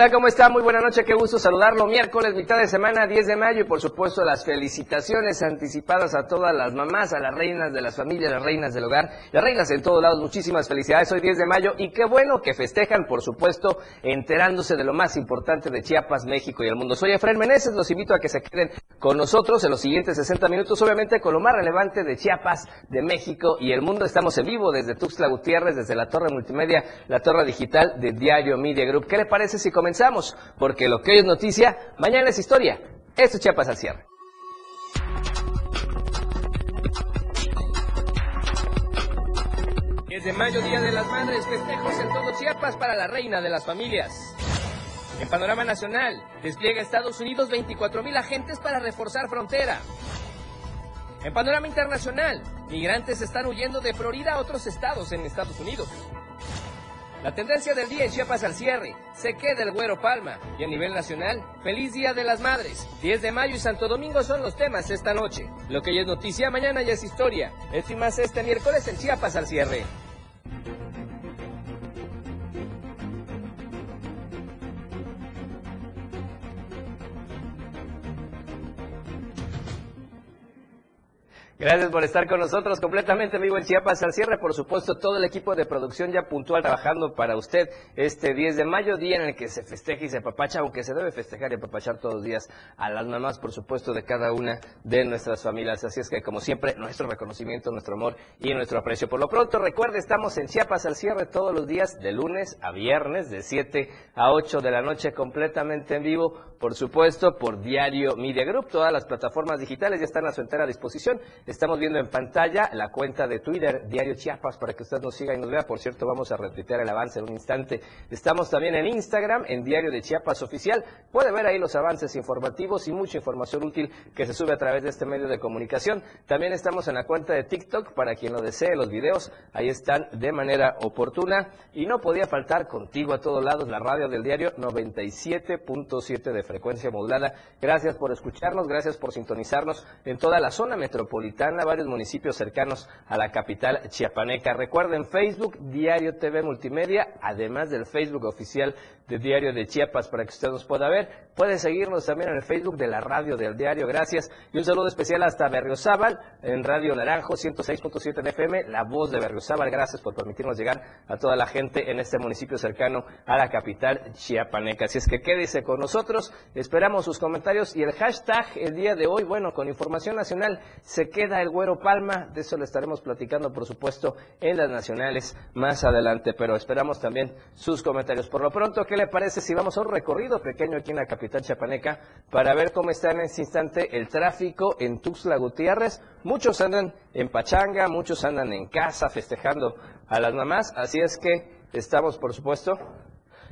¿Qué tal? ¿Cómo está? Muy buena noche, qué gusto saludarlo. Miércoles, mitad de semana, 10 de mayo y por supuesto las felicitaciones anticipadas a todas las mamás, a las reinas de las familias, las reinas del hogar, las reinas en todos lados. Muchísimas felicidades. Hoy 10 de mayo y qué bueno que festejan, por supuesto, enterándose de lo más importante de Chiapas, México y el mundo. Soy Efraín Meneses, los invito a que se queden con nosotros en los siguientes 60 minutos, obviamente con lo más relevante de Chiapas, de México y el mundo. Estamos en vivo desde Tuxtla Gutiérrez, desde la torre multimedia, la torre digital de Diario Media Group. ¿Qué le parece si comenzamos, porque lo que hoy es noticia, mañana es historia. Esto es Chiapas al cierre. Es de mayo, Día de las Madres, festejos en todo Chiapas para la reina de las familias. En panorama nacional, despliega Estados Unidos 24 mil agentes para reforzar frontera. En panorama internacional, migrantes están huyendo de Florida a otros estados en Estados Unidos. La tendencia del día en Chiapas al cierre. Se queda el Güero Palma. Y a nivel nacional, feliz Día de las Madres. 10 de mayo y Santo Domingo son los temas esta noche. Lo que ya es noticia, mañana ya es historia. Esto y más este miércoles en Chiapas al cierre. Gracias por estar con nosotros completamente vivo en Chiapas al cierre. Por supuesto, todo el equipo de producción ya puntual trabajando para usted este 10 de mayo, día en el que se festeja y se apapacha, aunque se debe festejar y apapachar todos los días a las mamás, por supuesto, de cada una de nuestras familias. Así es que, como siempre, nuestro reconocimiento, nuestro amor y nuestro aprecio. Por lo pronto, recuerde, estamos en Chiapas al cierre todos los días, de lunes a viernes, de 7 a 8 de la noche, completamente en vivo, por supuesto, por Diario Media Group. Todas las plataformas digitales ya están a su entera disposición. Estamos viendo en pantalla la cuenta de Twitter, Diario Chiapas, para que usted nos siga y nos vea. Por cierto, vamos a retuitear el avance en un instante. Estamos también en Instagram, en Diario de Chiapas Oficial. Puede ver ahí los avances informativos y mucha información útil que se sube a través de este medio de comunicación. También estamos en la cuenta de TikTok, para quien lo desee, los videos ahí están de manera oportuna. Y no podía faltar contigo a todos lados la radio del diario 97.7 de frecuencia modulada. Gracias por escucharnos, gracias por sintonizarnos en toda la zona metropolitana varios municipios cercanos a la capital chiapaneca. Recuerden Facebook, Diario TV Multimedia, además del Facebook oficial de Diario de Chiapas para que usted nos pueda ver. Puede seguirnos también en el Facebook de la radio del diario, gracias. Y un saludo especial hasta Berriozábal, en Radio Naranjo 106.7 FM, la voz de Berriozábal. Gracias por permitirnos llegar a toda la gente en este municipio cercano a la capital chiapaneca. Así es que quédese con nosotros, esperamos sus comentarios y el hashtag el día de hoy, bueno, con información nacional, se queda el Güero Palma, de eso le estaremos platicando, por supuesto, en las nacionales más adelante, pero esperamos también sus comentarios. Por lo pronto, ¿qué le parece si vamos a un recorrido pequeño aquí en la capital chapaneca para ver cómo está en este instante el tráfico en Tuxtla Gutiérrez? Muchos andan en pachanga, muchos andan en casa festejando a las mamás, así es que estamos, por supuesto,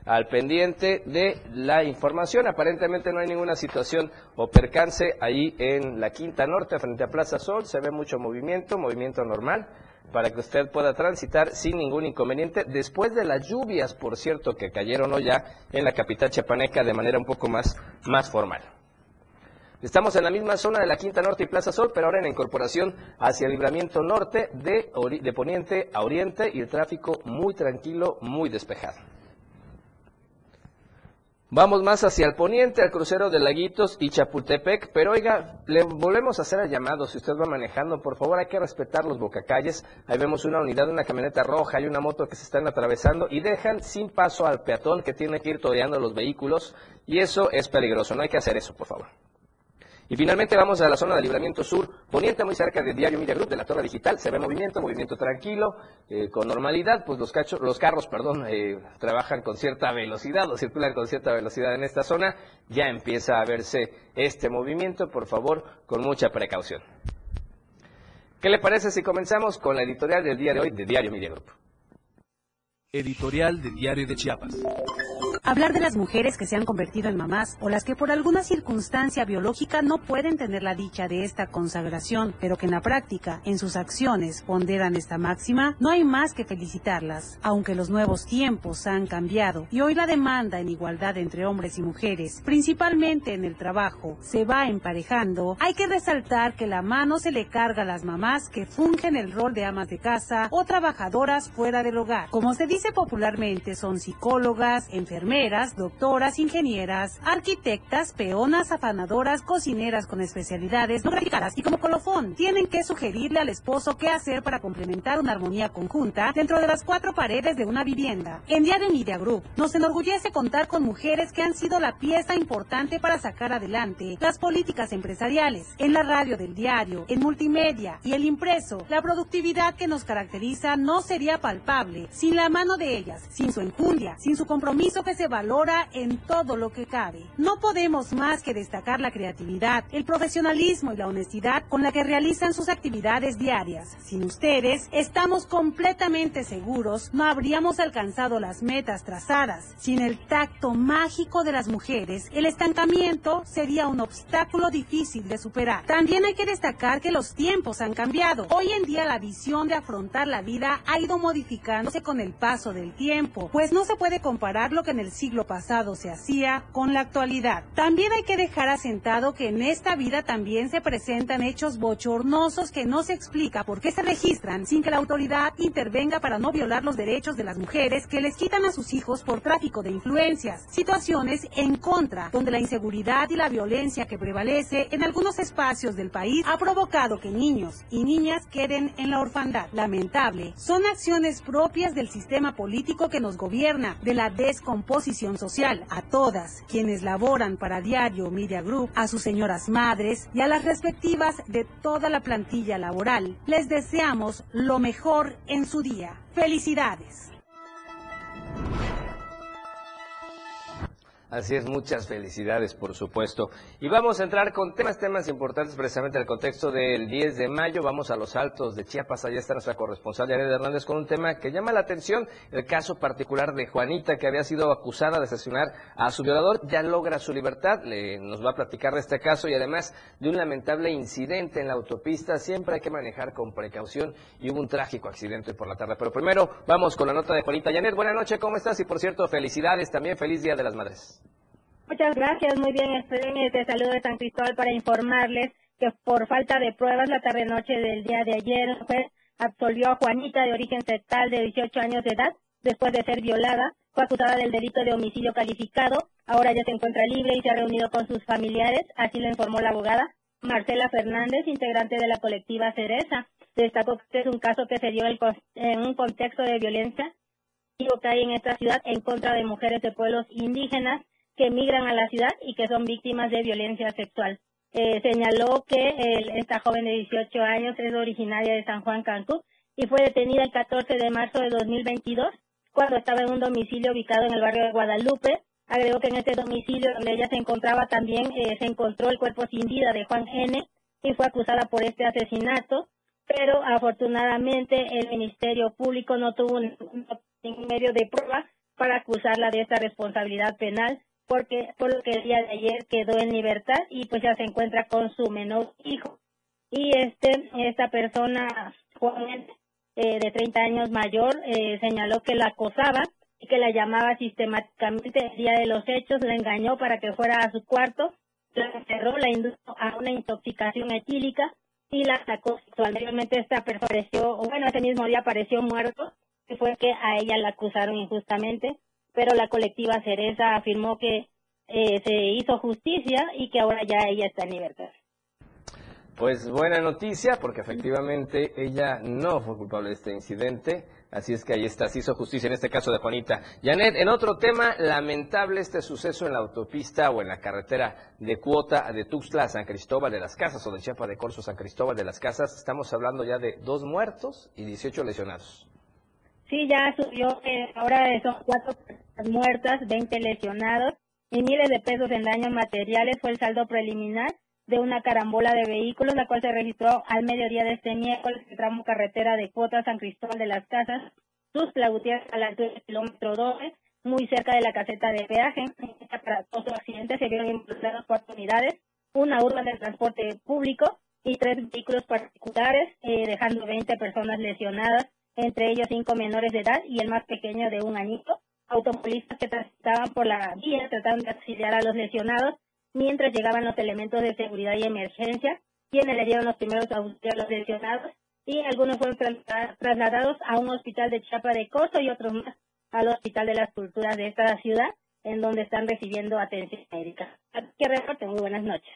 al pendiente de la información. Aparentemente no hay ninguna situación o percance ahí en la Quinta Norte frente a Plaza Sol. Se ve mucho movimiento, movimiento normal para que usted pueda transitar sin ningún inconveniente después de las lluvias, por cierto, que cayeron hoy ya en la capital chiapaneca de manera un poco más, más formal. Estamos en la misma zona de la Quinta Norte y Plaza Sol, pero ahora en incorporación hacia el libramiento norte de, de poniente a oriente y el tráfico muy tranquilo, muy despejado. Vamos más hacia el poniente, al crucero de Laguitos y Chapultepec, pero oiga, le volvemos a hacer el llamado, si usted va manejando, por favor hay que respetar los bocacalles, ahí vemos una unidad, una camioneta roja y una moto que se están atravesando y dejan sin paso al peatón que tiene que ir toreando los vehículos y eso es peligroso, no hay que hacer eso, por favor. Y finalmente vamos a la zona de libramiento sur, poniente muy cerca de Diario Media Group, de la torre digital, se ve movimiento, movimiento tranquilo, eh, con normalidad, pues los, carros perdón, eh, trabajan con cierta velocidad o circulan con cierta velocidad en esta zona, ya empieza a verse este movimiento, por favor, con mucha precaución. ¿Qué le parece si comenzamos con la editorial del día de hoy de Diario Media Group? Editorial de Diario de Chiapas. Hablar de las mujeres que se han convertido en mamás o las que por alguna circunstancia biológica no pueden tener la dicha de esta consagración, pero que en la práctica, en sus acciones, ponderan esta máxima, no hay más que felicitarlas. Aunque los nuevos tiempos han cambiado y hoy la demanda en igualdad entre hombres y mujeres, principalmente en el trabajo, se va emparejando, hay que resaltar que la mano se le carga a las mamás que fungen el rol de amas de casa o trabajadoras fuera del hogar. Como se dice popularmente, son psicólogas, enfermeras, doctoras, ingenieras, arquitectas, peonas, afanadoras, cocineras con especialidades no gratificadas y como colofón tienen que sugerirle al esposo qué hacer para complementar una armonía conjunta dentro de las cuatro paredes de una vivienda. En Día de Media Group nos enorgullece contar con mujeres que han sido la pieza importante para sacar adelante las políticas empresariales, en la radio del diario, en multimedia y el impreso. La productividad que nos caracteriza no sería palpable sin la mano de ellas, sin su enjundia, sin su compromiso que se valora en todo lo que cabe. No podemos más que destacar la creatividad, el profesionalismo y la honestidad con la que realizan sus actividades diarias. Sin ustedes, estamos completamente seguros, no habríamos alcanzado las metas trazadas. Sin el tacto mágico de las mujeres, el estancamiento sería un obstáculo difícil de superar. También hay que destacar que los tiempos han cambiado. Hoy en día la visión de afrontar la vida ha ido modificándose con el paso del tiempo, pues no se puede comparar lo que en el siglo pasado se hacía con la actualidad. También hay que dejar asentado que en esta vida también se presentan hechos bochornosos que no se explica por qué se registran sin que la autoridad intervenga para no violar los derechos de las mujeres que les quitan a sus hijos por tráfico de influencias. Situaciones en contra, donde la inseguridad y la violencia que prevalece en algunos espacios del país ha provocado que niños y niñas queden en la orfandad. Lamentable, son acciones propias del sistema político que nos gobierna, de la descomposición social. A todas quienes laboran para Diario Media Group, a sus señoras madres y a las respectivas de toda la plantilla laboral, les deseamos lo mejor en su día. Felicidades. Así es, muchas felicidades, por supuesto. Y vamos a entrar con temas, temas importantes precisamente en el contexto del 10 de mayo. Vamos a los altos de Chiapas. Allá está nuestra corresponsal, Jared Hernández, con un tema que llama la atención. El caso particular de Juanita, que había sido acusada de asesinar a su violador, ya logra su libertad. Le, nos va a platicar de este caso y además de un lamentable incidente en la autopista. Siempre hay que manejar con precaución y hubo un trágico accidente por la tarde. Pero primero, vamos con la nota de Juanita. Janet, buenas noches, ¿cómo estás? Y por cierto, felicidades también. Feliz Día de las Madres. Muchas gracias, muy bien, estoy de saludo de San Cristóbal para informarles que por falta de pruebas la tarde-noche del día de ayer, el juez absolvió a Juanita de origen sexual de 18 años de edad después de ser violada. Fue acusada del delito de homicidio calificado. Ahora ya se encuentra libre y se ha reunido con sus familiares, así lo informó la abogada Marcela Fernández, integrante de la colectiva Cereza. Destacó que este es un caso que se dio en un contexto de violencia que hay en esta ciudad en contra de mujeres de pueblos indígenas que emigran a la ciudad y que son víctimas de violencia sexual. Eh, señaló que esta joven de 18 años es originaria de San Juan Cancún y fue detenida el 14 de marzo de 2022 cuando estaba en un domicilio ubicado en el barrio de Guadalupe. Agregó que en este domicilio donde ella se encontraba también eh, se encontró el cuerpo sin vida de Juan N. y fue acusada por este asesinato, pero afortunadamente el Ministerio Público no tuvo ningún medio de prueba para acusarla de esta responsabilidad penal porque por lo que el día de ayer quedó en libertad y pues ya se encuentra con su menor hijo. Y este esta persona joven eh, de 30 años mayor eh, señaló que la acosaba y que la llamaba sistemáticamente el día de los hechos, la engañó para que fuera a su cuarto, la encerró, la indujo a una intoxicación etílica y la sacó sexualmente. Esta persona apareció, bueno, ese mismo día apareció muerto, que fue que a ella la acusaron injustamente pero la colectiva Cereza afirmó que eh, se hizo justicia y que ahora ya ella está en libertad. Pues buena noticia, porque efectivamente ella no fue culpable de este incidente, así es que ahí está, se hizo justicia en este caso de Juanita. Janet, en otro tema, lamentable este suceso en la autopista o en la carretera de cuota de Tuxtla San Cristóbal de las Casas o de Chiapa de Corso San Cristóbal de las Casas. Estamos hablando ya de dos muertos y 18 lesionados. Sí, ya subió, eh, ahora son cuatro personas muertas, 20 lesionados y miles de pesos en daños materiales. Fue el saldo preliminar de una carambola de vehículos, la cual se registró al mediodía de este miércoles en el tramo carretera de Cuota San Cristóbal de las Casas, sus Gutiérrez a la altura del kilómetro 12, muy cerca de la caseta de peaje. En este accidente se vieron involucradas cuatro unidades, una urba de transporte público y tres vehículos particulares, eh, dejando 20 personas lesionadas entre ellos cinco menores de edad y el más pequeño de un añito. Automovilistas que transitaban por la vía trataron de auxiliar a los lesionados mientras llegaban los elementos de seguridad y emergencia, quienes le dieron los primeros auxilios a los lesionados y algunos fueron trasladados a un hospital de Chapa de Corso y otros más al Hospital de las Culturas de esta ciudad. en donde están recibiendo atención médica. Que reporte, muy buenas noches.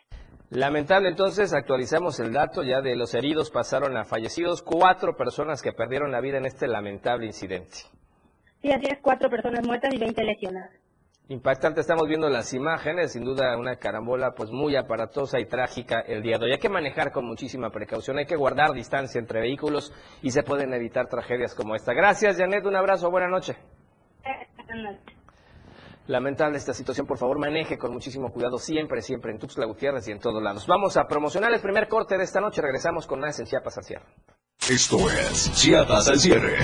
Lamentable entonces, actualizamos el dato ya de los heridos pasaron a fallecidos, cuatro personas que perdieron la vida en este lamentable incidente. Sí, así es, cuatro personas muertas y 20 lesionadas. Impactante, estamos viendo las imágenes, sin duda una carambola pues muy aparatosa y trágica el día de hoy. Hay que manejar con muchísima precaución, hay que guardar distancia entre vehículos y se pueden evitar tragedias como esta. Gracias, Janet, un abrazo, buena noche. Buenas noches. Lamentable esta situación, por favor maneje con muchísimo cuidado siempre, siempre en Tuxtla Gutiérrez y en todos lados. Vamos a promocionar el primer corte de esta noche, regresamos con más en Chiapas al cierre. Esto es Chiapas al cierre.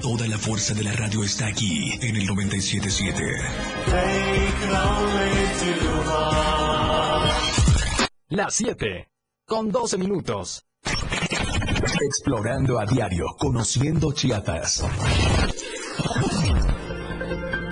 Toda la fuerza de la radio está aquí en el 977. Las 7, con 12 minutos. Explorando a diario, conociendo Chiapas.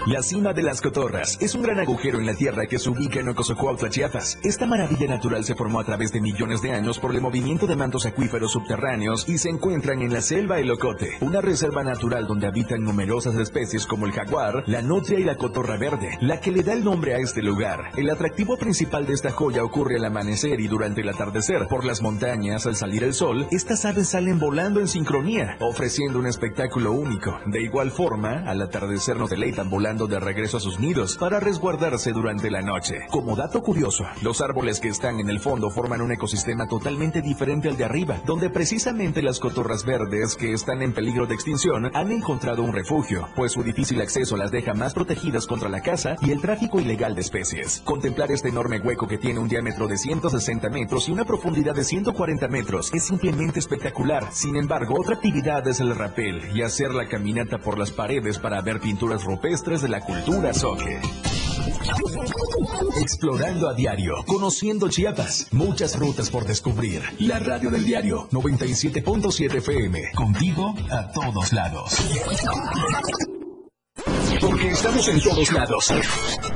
La cima de las Cotorras es un gran agujero en la tierra que se ubica en Ocosocuautla, Chiapas. Esta maravilla natural se formó a través de millones de años por el movimiento de mantos acuíferos subterráneos y se encuentran en la selva Elocote, una reserva natural donde habitan numerosas especies como el jaguar, la nutria y la cotorra verde, la que le da el nombre a este lugar. El atractivo principal de esta joya ocurre al amanecer y durante el atardecer. Por las montañas, al salir el sol, estas aves salen volando en sincronía, ofreciendo un espectáculo único. De igual forma, al atardecer nos deleitan volando de regreso a sus nidos para resguardarse durante la noche. Como dato curioso, los árboles que están en el fondo forman un ecosistema totalmente diferente al de arriba, donde precisamente las cotorras verdes que están en peligro de extinción han encontrado un refugio, pues su difícil acceso las deja más protegidas contra la caza y el tráfico ilegal de especies. Contemplar este enorme hueco que tiene un diámetro de 160 metros y una profundidad de 140 metros es simplemente espectacular. Sin embargo, otra actividad es el rapel y hacer la caminata por las paredes para ver pinturas rupestres de la cultura soque. Explorando a diario, conociendo Chiapas, muchas rutas por descubrir. La radio del diario 97.7 FM, contigo a todos lados. Porque estamos en todos lados.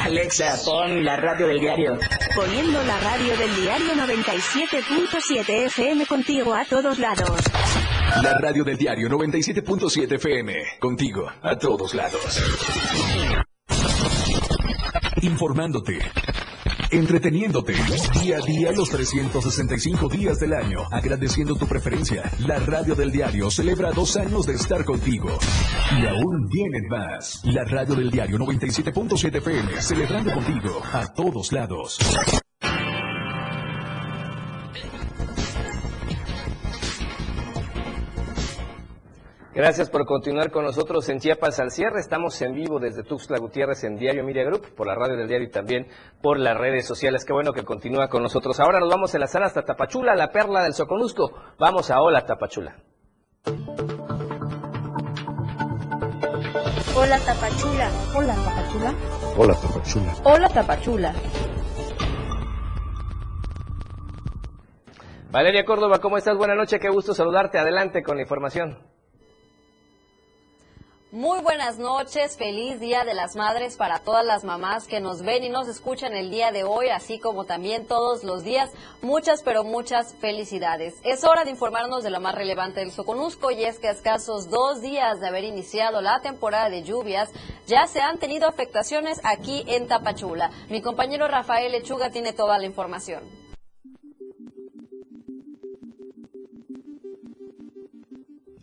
Alexa, pon la radio del diario. Poniendo la radio del diario 97.7 FM contigo a todos lados. La radio del diario 97.7 FM. Contigo, a todos lados. Informándote. Entreteniéndote. Día a día los 365 días del año. Agradeciendo tu preferencia. La radio del diario celebra dos años de estar contigo. Y aún vienen más. La radio del diario 97.7 FM. Celebrando contigo a todos lados. Gracias por continuar con nosotros en Chiapas al cierre. Estamos en vivo desde Tuxtla Gutiérrez en Diario Media Group, por la radio del diario y también por las redes sociales. Qué bueno que continúa con nosotros. Ahora nos vamos a la sala hasta Tapachula, la perla del Soconusco. Vamos a Hola Tapachula. Hola Tapachula. Hola, Tapachula. Hola, Tapachula. Hola, Tapachula. Valeria Córdoba, ¿cómo estás? Buenas noches, qué gusto saludarte. Adelante con la información. Muy buenas noches, feliz Día de las Madres para todas las mamás que nos ven y nos escuchan el día de hoy, así como también todos los días. Muchas, pero muchas felicidades. Es hora de informarnos de lo más relevante del Soconusco y es que a escasos dos días de haber iniciado la temporada de lluvias, ya se han tenido afectaciones aquí en Tapachula. Mi compañero Rafael Lechuga tiene toda la información.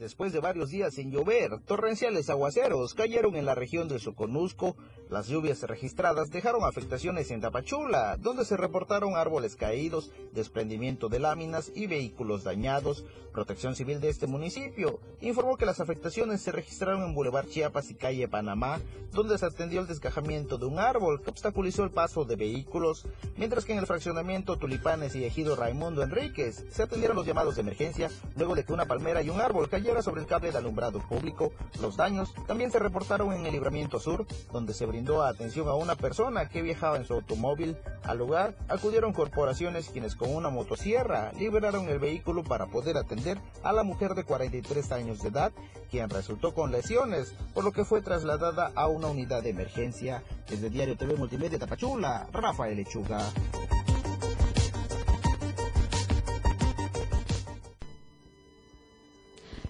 Después de varios días sin llover, torrenciales aguaceros cayeron en la región del Soconusco, Las lluvias registradas dejaron afectaciones en Tapachula, donde se reportaron árboles caídos, desprendimiento de láminas y vehículos dañados. Protección Civil de este municipio informó que las afectaciones se registraron en Boulevard Chiapas y calle Panamá, donde se atendió el desgajamiento de un árbol que obstaculizó el paso de vehículos, mientras que en el fraccionamiento Tulipanes y Ejido Raimundo Enríquez se atendieron los llamados de emergencia luego de que una palmera y un árbol sobre el cable de alumbrado público. Los daños también se reportaron en el libramiento sur, donde se brindó atención a una persona que viajaba en su automóvil. Al lugar acudieron corporaciones quienes con una motosierra liberaron el vehículo para poder atender a la mujer de 43 años de edad, quien resultó con lesiones, por lo que fue trasladada a una unidad de emergencia. Desde Diario TV Multimedia Tapachula, Rafael Lechuga.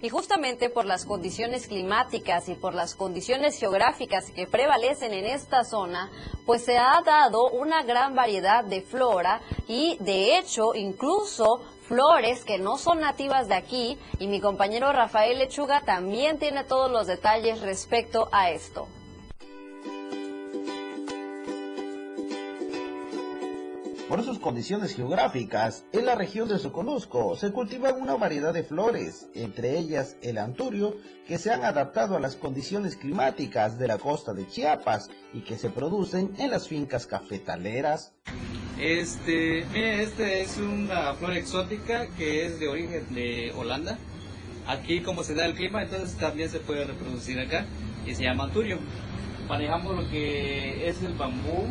Y justamente por las condiciones climáticas y por las condiciones geográficas que prevalecen en esta zona, pues se ha dado una gran variedad de flora y de hecho incluso flores que no son nativas de aquí y mi compañero Rafael Lechuga también tiene todos los detalles respecto a esto. Por sus condiciones geográficas, en la región de Soconusco se cultivan una variedad de flores, entre ellas el anturio, que se han adaptado a las condiciones climáticas de la costa de Chiapas y que se producen en las fincas cafetaleras. Este, mire, es una flor exótica que es de origen de Holanda. Aquí como se da el clima, entonces también se puede reproducir acá y se llama anturio. Manejamos lo que es el bambú,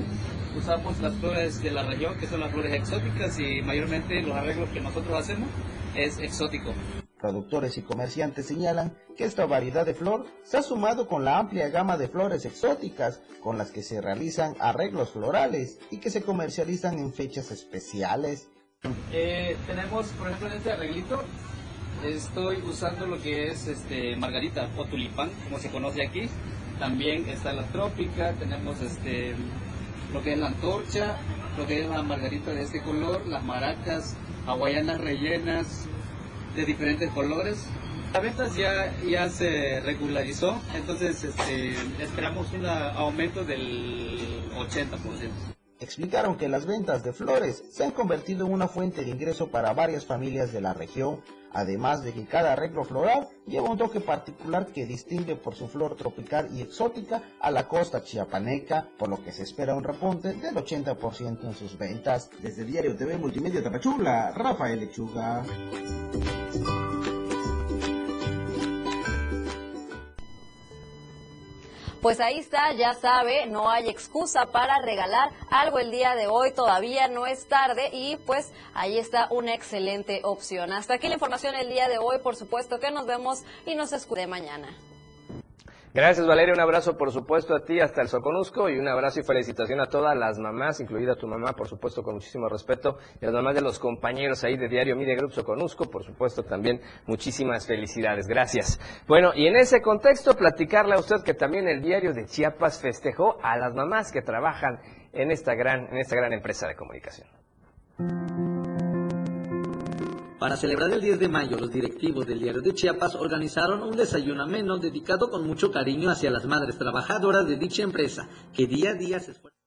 usamos las flores de la región, que son las flores exóticas, y mayormente los arreglos que nosotros hacemos es exótico. Productores y comerciantes señalan que esta variedad de flor se ha sumado con la amplia gama de flores exóticas con las que se realizan arreglos florales y que se comercializan en fechas especiales. Eh, tenemos, por ejemplo, en este arreglito, estoy usando lo que es este margarita o tulipán, como se conoce aquí. También está la trópica, tenemos este lo que es la antorcha, lo que es la margarita de este color, las maracas, hawaianas rellenas de diferentes colores. La venta ya, ya se regularizó, entonces este, esperamos un aumento del 80%. Explicaron que las ventas de flores se han convertido en una fuente de ingreso para varias familias de la región, además de que cada arreglo floral lleva un toque particular que distingue por su flor tropical y exótica a la costa chiapaneca, por lo que se espera un repunte del 80% en sus ventas. Desde Diario TV Multimedia Tapachula, Rafael Lechuga. Pues ahí está, ya sabe, no hay excusa para regalar algo el día de hoy, todavía no es tarde y pues ahí está una excelente opción. Hasta aquí la información el día de hoy, por supuesto que nos vemos y nos escude mañana. Gracias Valeria, un abrazo por supuesto a ti hasta el Soconusco y un abrazo y felicitación a todas las mamás, incluida tu mamá, por supuesto con muchísimo respeto, y a las mamás de los compañeros ahí de Diario Media Group Soconusco, por supuesto también muchísimas felicidades, gracias. Bueno, y en ese contexto platicarle a usted que también el Diario de Chiapas festejó a las mamás que trabajan en esta gran, en esta gran empresa de comunicación. Para celebrar el 10 de mayo, los directivos del diario de Chiapas organizaron un desayuno ameno dedicado con mucho cariño hacia las madres trabajadoras de dicha empresa, que día a día se esfuerzan.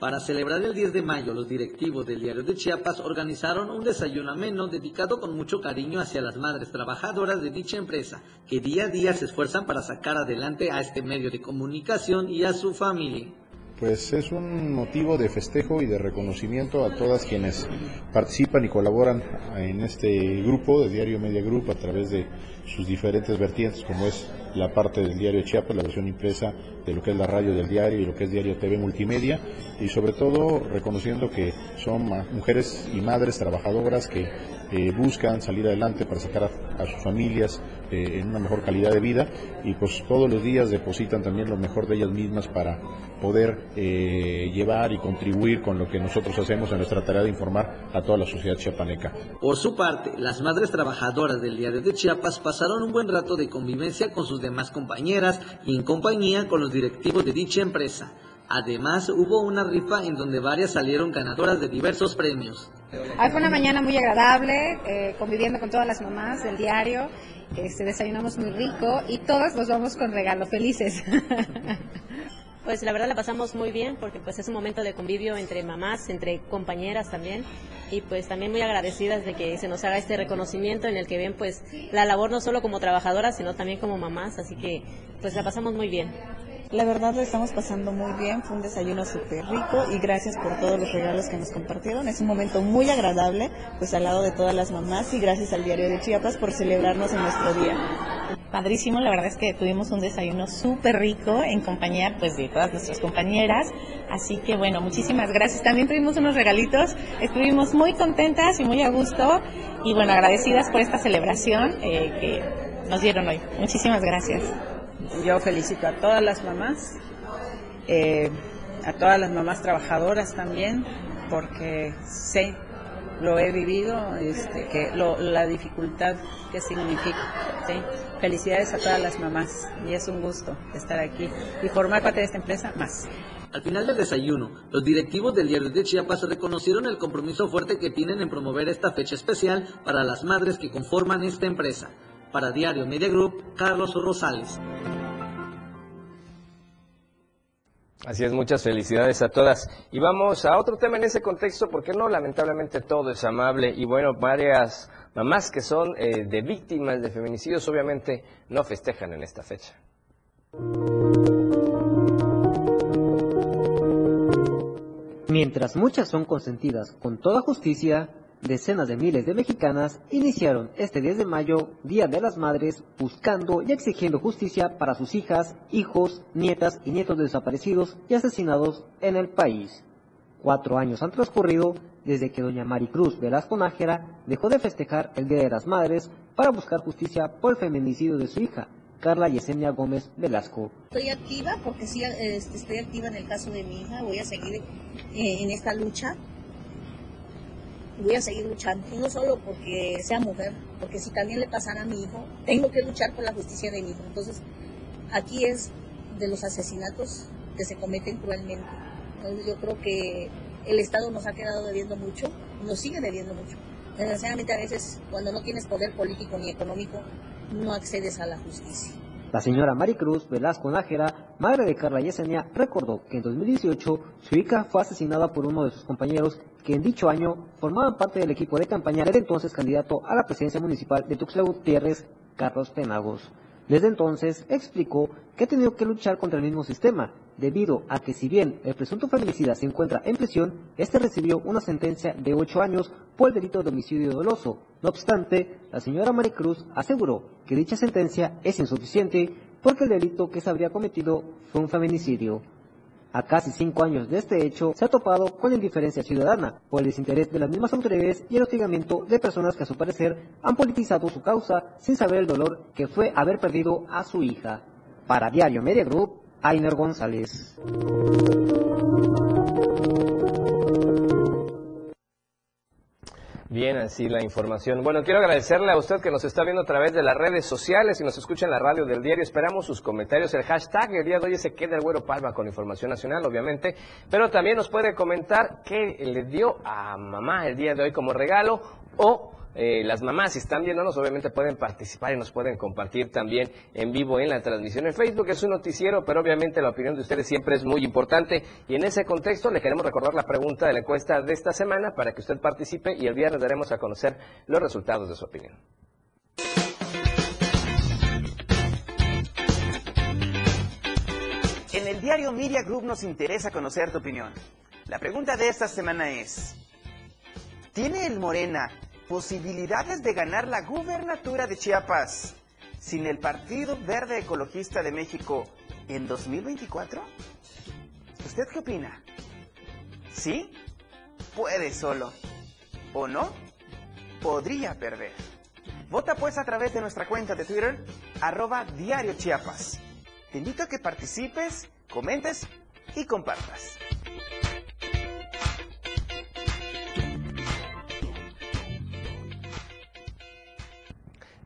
Para celebrar el 10 de mayo, los directivos del diario de Chiapas organizaron un desayuno ameno dedicado con mucho cariño hacia las madres trabajadoras de dicha empresa, que día a día se esfuerzan para sacar adelante a este medio de comunicación y a su familia pues es un motivo de festejo y de reconocimiento a todas quienes participan y colaboran en este grupo de Diario Media Group a través de sus diferentes vertientes, como es la parte del diario Chiapas, la versión impresa de lo que es la radio del diario y lo que es diario TV multimedia, y sobre todo reconociendo que son mujeres y madres trabajadoras que eh, buscan salir adelante para sacar a, sus familias eh, en una mejor calidad de vida y pues todos los días depositan también lo mejor de ellas mismas para poder eh, llevar y contribuir con lo que nosotros hacemos en nuestra tarea de informar a toda la sociedad chiapaneca. Por su parte, las madres trabajadoras del diario de Chiapas pasaron un buen rato de convivencia con sus demás compañeras y en compañía con los directivos de dicha empresa. Además, hubo una rifa en donde varias salieron ganadoras de diversos premios. fue una mañana muy agradable, eh, conviviendo con todas las mamás del diario. Este, desayunamos muy rico y todas nos vamos con regalo, felices. Pues la verdad la pasamos muy bien porque pues es un momento de convivio entre mamás, entre compañeras también y pues también muy agradecidas de que se nos haga este reconocimiento en el que ven pues la labor no solo como trabajadoras sino también como mamás, así que pues la pasamos muy bien. La verdad lo estamos pasando muy bien, fue un desayuno súper rico y gracias por todos los regalos que nos compartieron. Es un momento muy agradable, pues al lado de todas las mamás y gracias al Diario de Chiapas por celebrarnos en nuestro día. Padrísimo, la verdad es que tuvimos un desayuno súper rico en compañía pues de todas nuestras compañeras, así que bueno, muchísimas gracias. También tuvimos unos regalitos, estuvimos muy contentas y muy a gusto y bueno, agradecidas por esta celebración eh, que nos dieron hoy. Muchísimas gracias. Yo felicito a todas las mamás, eh, a todas las mamás trabajadoras también, porque sé, lo he vivido, este, que la dificultad que significa. Felicidades a todas las mamás y es un gusto estar aquí y formar parte de esta empresa más. Al final del desayuno, los directivos del diario de Chiapas reconocieron el compromiso fuerte que tienen en promover esta fecha especial para las madres que conforman esta empresa. Para Diario Media Group, Carlos Rosales. Así es, muchas felicidades a todas. Y vamos a otro tema en ese contexto, porque no, lamentablemente todo es amable y bueno, varias mamás que son eh, de víctimas de feminicidios obviamente no festejan en esta fecha. Mientras muchas son consentidas con toda justicia, decenas de miles de mexicanas iniciaron este 10 de mayo, Día de las Madres, buscando y exigiendo justicia para sus hijas, hijos, nietas y nietos desaparecidos y asesinados en el país. Cuatro años han transcurrido desde que doña Maricruz Velasco Nájera dejó de festejar el Día de las Madres para buscar justicia por el feminicidio de su hija, Carla Yesenia Gómez Velasco. Estoy activa porque sí este, estoy activa en el caso de mi hija, voy a seguir eh, en esta lucha voy a seguir luchando, y no solo porque sea mujer, porque si también le pasara a mi hijo, tengo que luchar por la justicia de mi hijo. Entonces, aquí es de los asesinatos que se cometen cruelmente. Entonces, yo creo que el Estado nos ha quedado debiendo mucho, nos sigue debiendo mucho. Desgraciadamente a veces cuando no tienes poder político ni económico, no accedes a la justicia. La señora Maricruz Velasco Nájera, madre de Carla Yesenia, recordó que en 2018 su hija fue asesinada por uno de sus compañeros que en dicho año formaban parte del equipo de campaña del entonces candidato a la presidencia municipal de Tuxtla Gutiérrez, Carlos Penagos. Desde entonces explicó que ha tenido que luchar contra el mismo sistema, debido a que si bien el presunto feminicida se encuentra en prisión, este recibió una sentencia de ocho años por el delito de homicidio doloso. No obstante, la señora Maricruz aseguró que dicha sentencia es insuficiente porque el delito que se habría cometido fue un feminicidio. A casi cinco años de este hecho, se ha topado con indiferencia ciudadana por el desinterés de las mismas autoridades y el hostigamiento de personas que a su parecer han politizado su causa sin saber el dolor que fue haber perdido a su hija. Para Diario Media Group, Ainer González. Bien, así la información. Bueno, quiero agradecerle a usted que nos está viendo a través de las redes sociales y nos escucha en la radio del diario. Esperamos sus comentarios. El hashtag el día de hoy se queda el güero palma con información nacional, obviamente. Pero también nos puede comentar qué le dio a mamá el día de hoy como regalo o eh, las mamás, si están viéndonos, obviamente pueden participar y nos pueden compartir también en vivo en la transmisión en Facebook. Es un noticiero, pero obviamente la opinión de ustedes siempre es muy importante. Y en ese contexto le queremos recordar la pregunta de la encuesta de esta semana para que usted participe y el viernes daremos a conocer los resultados de su opinión. En el diario Media Group nos interesa conocer tu opinión. La pregunta de esta semana es, ¿tiene el Morena posibilidades de ganar la gubernatura de Chiapas sin el Partido Verde Ecologista de México en 2024? ¿Usted qué opina? ¿Sí? Puede solo. ¿O no? Podría perder. Vota pues a través de nuestra cuenta de Twitter, arroba Diario Chiapas. Te invito a que participes, comentes y compartas.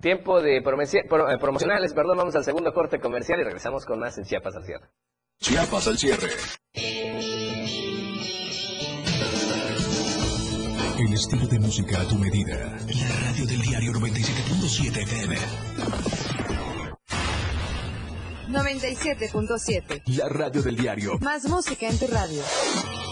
Tiempo de eh, promocionales, perdón, vamos al segundo corte comercial y regresamos con más en Chiapas al cierre. Chiapas al cierre. El estilo de música a tu medida. La radio del diario 97.7 FM. 97.7. La radio del diario. Más música en tu radio.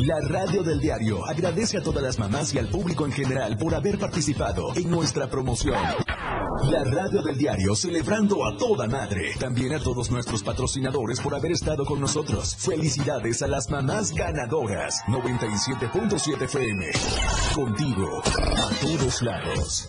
La radio del diario agradece a todas las mamás y al público en general por haber participado en nuestra promoción. La radio del diario celebrando a toda madre. También a todos nuestros patrocinadores por haber estado con nosotros. Felicidades a las mamás ganadoras. 97.7 FM. Contigo a todos lados.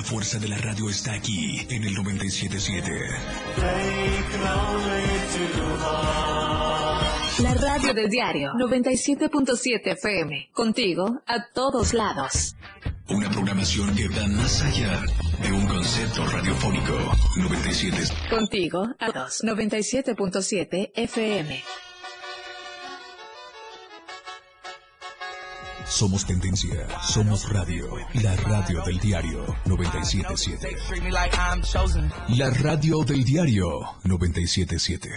La fuerza de la radio está aquí en el 977. La radio del diario 97.7 FM. Contigo a todos lados. Una programación que va más allá de un concepto radiofónico. 97. Contigo a todos. 97.7 FM. Somos tendencia, somos radio, la radio del diario 977. La radio del diario 977.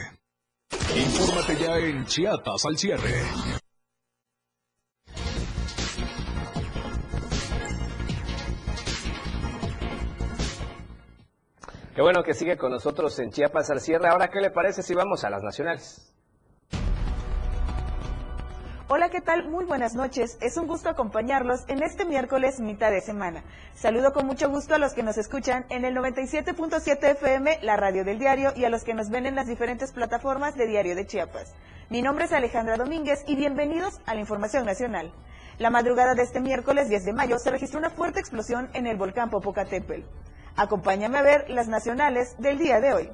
Infórmate ya en Chiapas al cierre. Qué bueno que sigue con nosotros en Chiapas al cierre. Ahora, ¿qué le parece si vamos a las nacionales? Hola, ¿qué tal? Muy buenas noches. Es un gusto acompañarlos en este miércoles mitad de semana. Saludo con mucho gusto a los que nos escuchan en el 97.7 FM, la radio del diario, y a los que nos ven en las diferentes plataformas de Diario de Chiapas. Mi nombre es Alejandra Domínguez y bienvenidos a la Información Nacional. La madrugada de este miércoles 10 de mayo se registró una fuerte explosión en el volcán Popocatépetl. Acompáñame a ver las nacionales del día de hoy.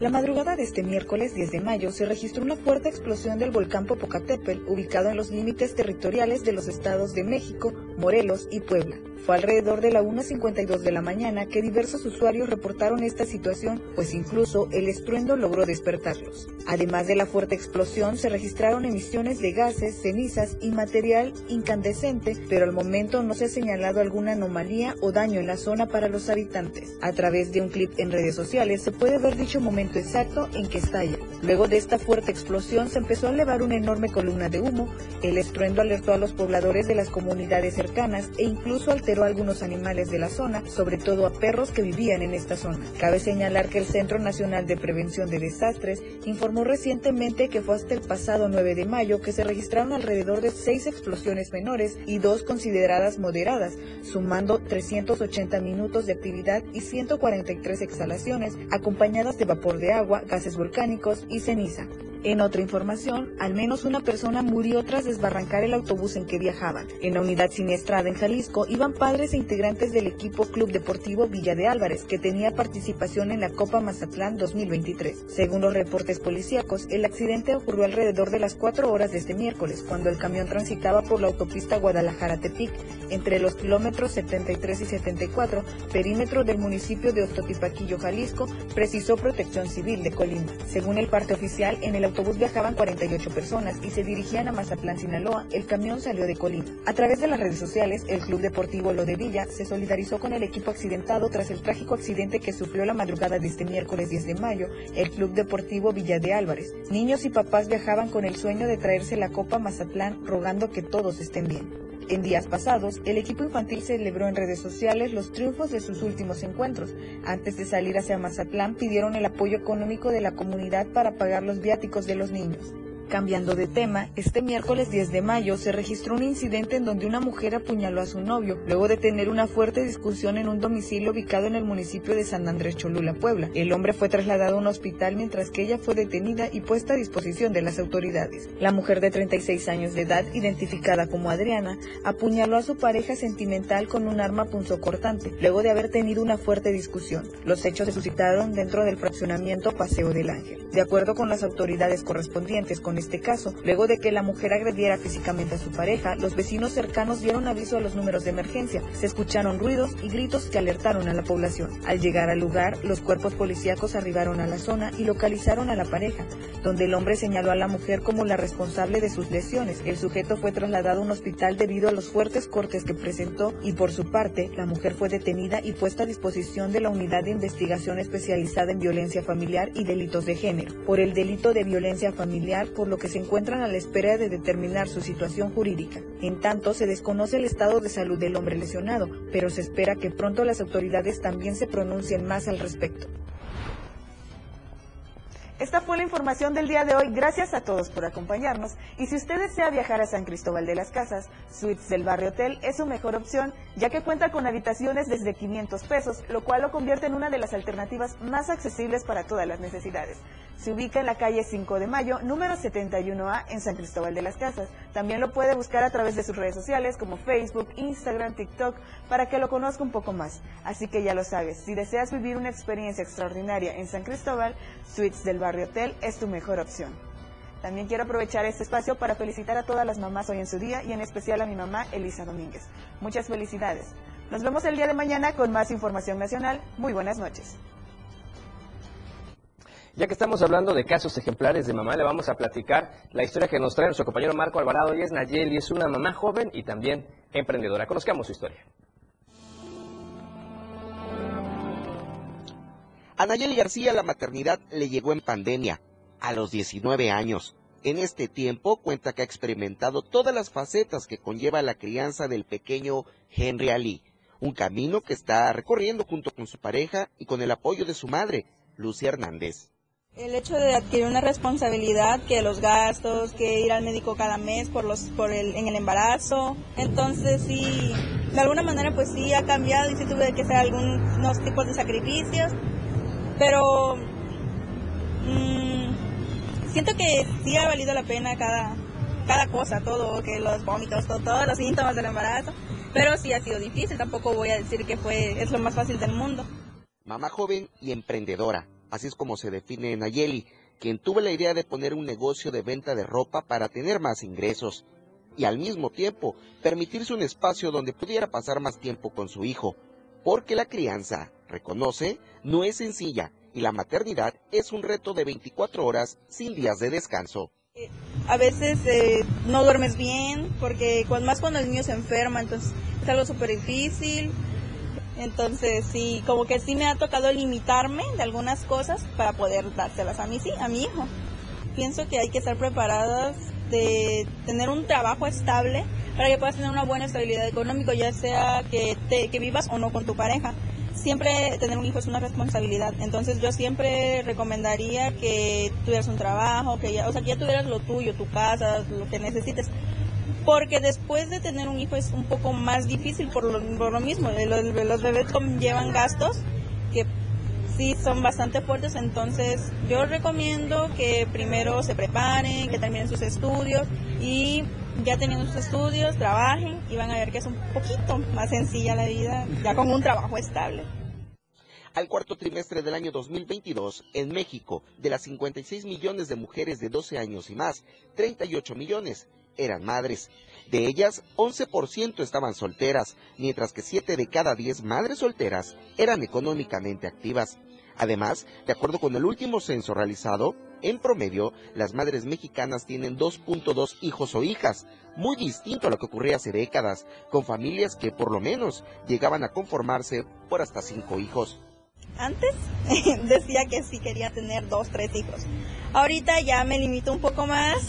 La madrugada de este miércoles 10 de mayo se registró una fuerte explosión del volcán Popocatépetl, ubicado en los límites territoriales de los estados de México, Morelos y Puebla. Fue alrededor de la 1.52 de la mañana que diversos usuarios reportaron esta situación, pues incluso el estruendo logró despertarlos. Además de la fuerte explosión, se registraron emisiones de gases, cenizas y material incandescente, pero al momento no se ha señalado alguna anomalía o daño en la zona para los habitantes. A través de un clip en redes sociales se puede ver dicho momento exacto en que estalla. Luego de esta fuerte explosión se empezó a elevar una enorme columna de humo, el estruendo alertó a los pobladores de las comunidades cercanas e incluso alteró algunos animales de la zona, sobre todo a perros que vivían en esta zona. Cabe señalar que el Centro Nacional de Prevención de Desastres informó recientemente que fue hasta el pasado 9 de mayo que se registraron alrededor de seis explosiones menores y dos consideradas moderadas, sumando 380 minutos de actividad y 143 exhalaciones, acompañadas de vapor de agua, gases volcánicos y ceniza. En otra información, al menos una persona murió tras desbarrancar el autobús en que viajaban. En la unidad siniestrada en Jalisco iban padres e integrantes del equipo Club Deportivo Villa de Álvarez, que tenía participación en la Copa Mazatlán 2023. Según los reportes policíacos, el accidente ocurrió alrededor de las 4 horas de este miércoles, cuando el camión transitaba por la autopista Guadalajara-Tepic, entre los kilómetros 73 y 74, perímetro del municipio de Ostotipaquillo, Jalisco, precisó Protección Civil de Colima. Según el parte oficial, en el autobús viajaban 48 personas y se dirigían a Mazatlán, Sinaloa. El camión salió de Colima. A través de las redes sociales, el Club Deportivo Lo de Villa se solidarizó con el equipo accidentado tras el trágico accidente que sufrió la madrugada de este miércoles 10 de mayo el Club Deportivo Villa de Álvarez. Niños y papás viajaban con el sueño de traerse la Copa Mazatlán rogando que todos estén bien. En días pasados, el equipo infantil celebró en redes sociales los triunfos de sus últimos encuentros. Antes de salir hacia Mazatlán, pidieron el apoyo económico de la comunidad para pagar los viáticos de los niños. Cambiando de tema, este miércoles 10 de mayo se registró un incidente en donde una mujer apuñaló a su novio, luego de tener una fuerte discusión en un domicilio ubicado en el municipio de San Andrés Cholula, Puebla. El hombre fue trasladado a un hospital mientras que ella fue detenida y puesta a disposición de las autoridades. La mujer de 36 años de edad, identificada como Adriana, apuñaló a su pareja sentimental con un arma punzocortante, luego de haber tenido una fuerte discusión. Los hechos se suscitaron dentro del fraccionamiento Paseo del Ángel. De acuerdo con las autoridades correspondientes con este caso. Luego de que la mujer agrediera físicamente a su pareja, los vecinos cercanos dieron aviso a los números de emergencia. Se escucharon ruidos y gritos que alertaron a la población. Al llegar al lugar, los cuerpos policíacos arribaron a la zona y localizaron a la pareja, donde el hombre señaló a la mujer como la responsable de sus lesiones. El sujeto fue trasladado a un hospital debido a los fuertes cortes que presentó y por su parte, la mujer fue detenida y puesta a disposición de la Unidad de Investigación Especializada en Violencia Familiar y Delitos de Género. Por el delito de violencia familiar, por lo que se encuentran a la espera de determinar su situación jurídica. En tanto, se desconoce el estado de salud del hombre lesionado, pero se espera que pronto las autoridades también se pronuncien más al respecto. Esta fue la información del día de hoy. Gracias a todos por acompañarnos. Y si usted desea viajar a San Cristóbal de las Casas, Suites del Barrio Hotel es su mejor opción, ya que cuenta con habitaciones desde 500 pesos, lo cual lo convierte en una de las alternativas más accesibles para todas las necesidades. Se ubica en la calle 5 de Mayo, número 71A, en San Cristóbal de las Casas. También lo puede buscar a través de sus redes sociales como Facebook, Instagram, TikTok, para que lo conozca un poco más. Así que ya lo sabes, si deseas vivir una experiencia extraordinaria en San Cristóbal, Suites del Barrio Hotel es tu mejor opción. También quiero aprovechar este espacio para felicitar a todas las mamás hoy en su día y en especial a mi mamá Elisa Domínguez. Muchas felicidades. Nos vemos el día de mañana con más información nacional. Muy buenas noches. Ya que estamos hablando de casos ejemplares de mamá, le vamos a platicar la historia que nos trae nuestro compañero Marco Alvarado. Ella es Nayeli, es una mamá joven y también emprendedora. Conozcamos su historia. A Nayeli García la maternidad le llegó en pandemia, a los 19 años. En este tiempo cuenta que ha experimentado todas las facetas que conlleva la crianza del pequeño Henry Ali, un camino que está recorriendo junto con su pareja y con el apoyo de su madre, Lucia Hernández. El hecho de adquirir una responsabilidad, que los gastos, que ir al médico cada mes por los, por el, en el embarazo, entonces sí, de alguna manera pues sí ha cambiado y sí tuve que hacer algunos tipos de sacrificios, pero mmm, siento que sí ha valido la pena cada, cada cosa, todo, que los vómitos, todo, todos los síntomas del embarazo, pero sí ha sido difícil, tampoco voy a decir que fue, es lo más fácil del mundo. Mamá joven y emprendedora Así es como se define Nayeli, quien tuvo la idea de poner un negocio de venta de ropa para tener más ingresos y al mismo tiempo permitirse un espacio donde pudiera pasar más tiempo con su hijo, porque la crianza, reconoce, no es sencilla y la maternidad es un reto de 24 horas sin días de descanso. A veces eh, no duermes bien, porque más cuando el niño se enferma, entonces es algo súper difícil. Entonces, sí, como que sí me ha tocado limitarme de algunas cosas para poder dárselas a mí, sí, a mi hijo. Pienso que hay que estar preparadas de tener un trabajo estable para que puedas tener una buena estabilidad económica, ya sea que, te, que vivas o no con tu pareja. Siempre tener un hijo es una responsabilidad, entonces yo siempre recomendaría que tuvieras un trabajo, que ya, o sea, que ya tuvieras lo tuyo, tu casa, lo que necesites, porque después de tener un hijo es un poco más difícil por lo, mismo. Los, los bebés llevan gastos que sí son bastante fuertes, entonces yo recomiendo que primero se preparen, que terminen sus estudios y ya teniendo sus estudios, trabajen y van a ver que es un poquito más sencilla la vida, ya con un trabajo estable. Al cuarto trimestre del año 2022, en México, de las 56 millones de mujeres de 12 años y más, 38 millones eran madres. De ellas, 11% estaban solteras, mientras que 7 de cada 10 madres solteras eran económicamente activas. Además, de acuerdo con el último censo realizado, en promedio, las madres mexicanas tienen 2.2 hijos o hijas, muy distinto a lo que ocurría hace décadas, con familias que por lo menos llegaban a conformarse por hasta cinco hijos. Antes decía que sí quería tener dos, tres hijos. Ahorita ya me limito un poco más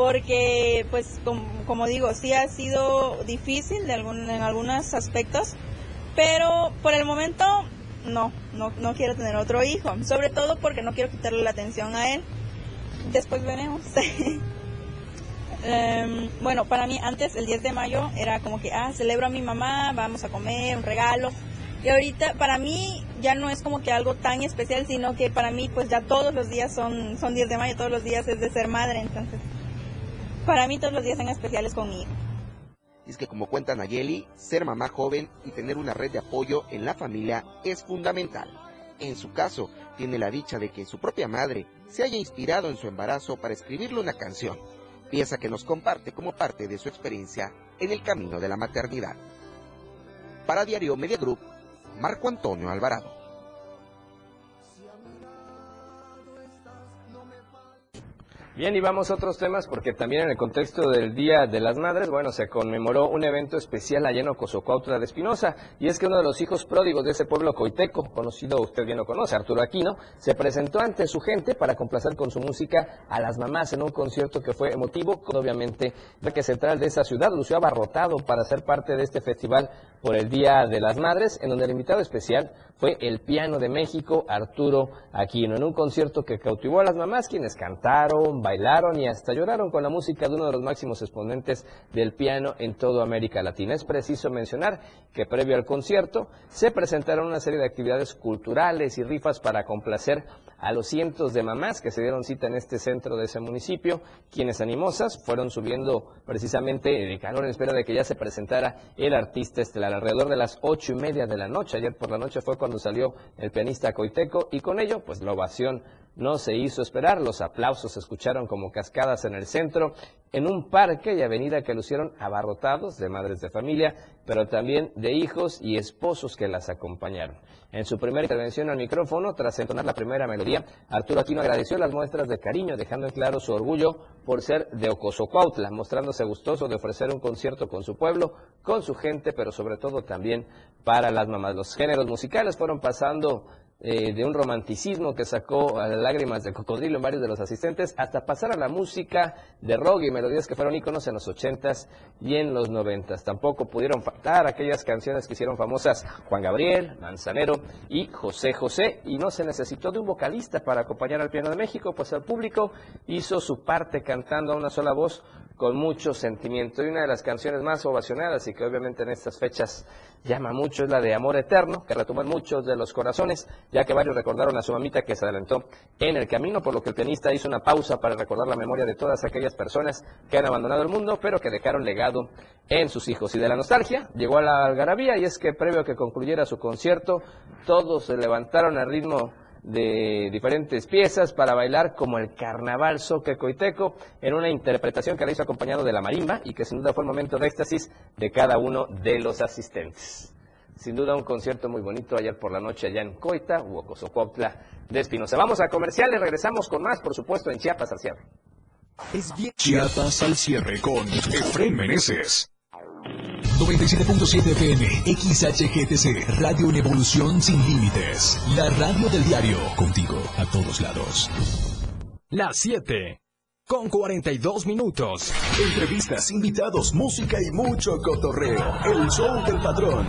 porque, pues, como, digo, sí ha sido difícil de algún, en algunos aspectos, pero por el momento no, no, quiero tener otro hijo, sobre todo porque no quiero quitarle la atención a él. Después veremos. Em, bueno, para mí antes el 10 de mayo era como que, ah, celebro a mi mamá, vamos a comer, un regalo. Y ahorita para mí ya no es como que algo tan especial, sino que para mí pues ya todos los días son, son 10 de mayo, todos los días es de ser madre, entonces para mí todos los días son especiales conmigo. Es que como cuenta Nayeli, ser mamá joven y tener una red de apoyo en la familia es fundamental. En su caso, tiene la dicha de que su propia madre se haya inspirado en su embarazo para escribirle una canción, pieza que nos comparte como parte de su experiencia en el camino de la maternidad. Para Diario Media Group, Marco Antonio Alvarado. Bien, y vamos a otros temas porque también en el contexto del Día de las Madres, bueno, se conmemoró un evento especial allá en Ocosocuautla de Espinosa, y es que uno de los hijos pródigos de ese pueblo coiteco, conocido, usted bien lo conoce, Arturo Aquino, se presentó ante su gente para complacer con su música a las mamás en un concierto que fue emotivo, obviamente de que central de esa ciudad lució abarrotado para ser parte de este festival por el Día de las Madres, en donde el invitado especial fue el piano de México, Arturo Aquino, en un concierto que cautivó a las mamás, quienes cantaron, bailaron y hasta lloraron con la música de uno de los máximos exponentes del piano en toda América Latina. Es preciso mencionar que previo al concierto se presentaron una serie de actividades culturales y rifas para complacer a los cientos de mamás que se dieron cita en este centro de ese municipio, quienes animosas fueron subiendo precisamente de calor en espera de que ya se presentara el artista estelar. Alrededor de las ocho y media de la noche, ayer por la noche fue cuando salió el pianista Coiteco y con ello pues la ovación no se hizo esperar, los aplausos se escucharon como cascadas en el centro, en un parque y avenida que lucieron abarrotados de madres de familia, pero también de hijos y esposos que las acompañaron. En su primera intervención al micrófono, tras entonar la primera melodía, Arturo Aquino agradeció las muestras de cariño, dejando en claro su orgullo por ser de Ocosocuautla, mostrándose gustoso de ofrecer un concierto con su pueblo, con su gente, pero sobre todo también para las mamás. Los géneros musicales fueron pasando eh, de un romanticismo que sacó a lágrimas de cocodrilo en varios de los asistentes, hasta pasar a la música de rock y melodías que fueron íconos en los ochentas y en los noventas. Tampoco pudieron faltar aquellas canciones que hicieron famosas Juan Gabriel, Manzanero y José José, y no se necesitó de un vocalista para acompañar al piano de México, pues el público hizo su parte cantando a una sola voz con mucho sentimiento. Y una de las canciones más ovacionadas y que obviamente en estas fechas llama mucho es la de Amor Eterno, que retumba muchos de los corazones, ya que varios recordaron a su mamita que se adelantó en el camino, por lo que el pianista hizo una pausa para recordar la memoria de todas aquellas personas que han abandonado el mundo, pero que dejaron legado en sus hijos. Y de la nostalgia llegó a la algarabía, y es que previo a que concluyera su concierto, todos se levantaron al ritmo de diferentes piezas para bailar como el carnaval soque coiteco en una interpretación que la hizo acompañado de la marimba y que sin duda fue un momento de éxtasis de cada uno de los asistentes. Sin duda un concierto muy bonito ayer por la noche allá en Coita, Huocosocopla de Espinosa. Vamos a comerciales, regresamos con más, por supuesto, en Chiapas al cierre. Chiapas al cierre con Efren Meneses. 97.7 FM, XHGTC, Radio en Evolución Sin Límites. La radio del diario, contigo a todos lados. Las 7, con 42 minutos. Entrevistas, invitados, música y mucho cotorreo. El show del patrón.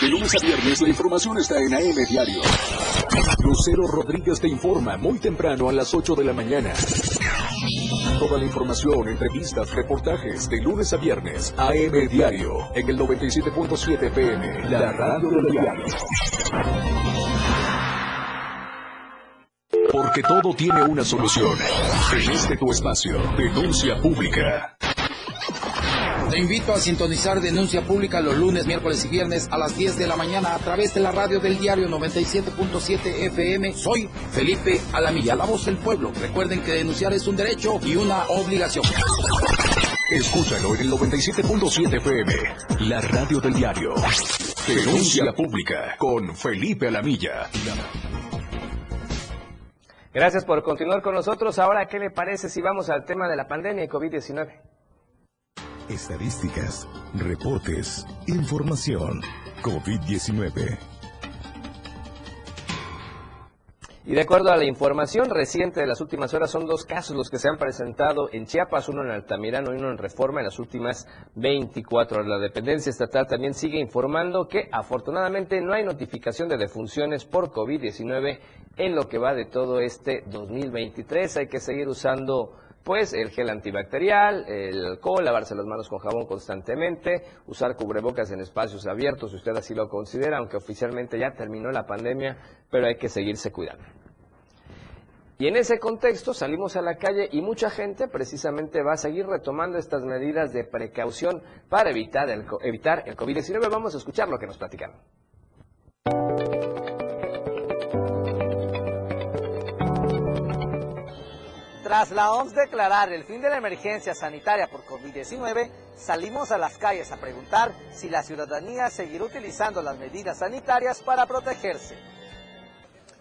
De lunes a viernes la información está en AM Diario. Lucero Rodríguez te informa muy temprano a las 8 de la mañana. Toda la información, entrevistas, reportajes de lunes a viernes. AM Diario en el 97.7 PM. La radio del diario. Porque todo tiene una solución. En este tu espacio, denuncia pública. Te invito a sintonizar Denuncia Pública los lunes, miércoles y viernes a las 10 de la mañana a través de la radio del diario 97.7 FM. Soy Felipe Alamilla, la voz del pueblo. Recuerden que denunciar es un derecho y una obligación. Escúchalo en el 97.7 FM. La radio del diario. Denuncia pública con Felipe Alamilla. Gracias por continuar con nosotros. Ahora, ¿qué le parece si vamos al tema de la pandemia y COVID-19? Estadísticas, reportes, información. COVID-19. Y de acuerdo a la información reciente de las últimas horas, son dos casos los que se han presentado en Chiapas, uno en Altamirano y uno en Reforma en las últimas 24 horas. La dependencia estatal también sigue informando que afortunadamente no hay notificación de defunciones por COVID-19 en lo que va de todo este 2023. Hay que seguir usando pues el gel antibacterial, el alcohol, lavarse las manos con jabón constantemente, usar cubrebocas en espacios abiertos si usted así lo considera, aunque oficialmente ya terminó la pandemia, pero hay que seguirse cuidando. Y en ese contexto salimos a la calle y mucha gente precisamente va a seguir retomando estas medidas de precaución para evitar el, evitar el COVID-19. Vamos a escuchar lo que nos platicaron. Tras la OMS declarar el fin de la emergencia sanitaria por COVID-19, salimos a las calles a preguntar si la ciudadanía seguirá utilizando las medidas sanitarias para protegerse.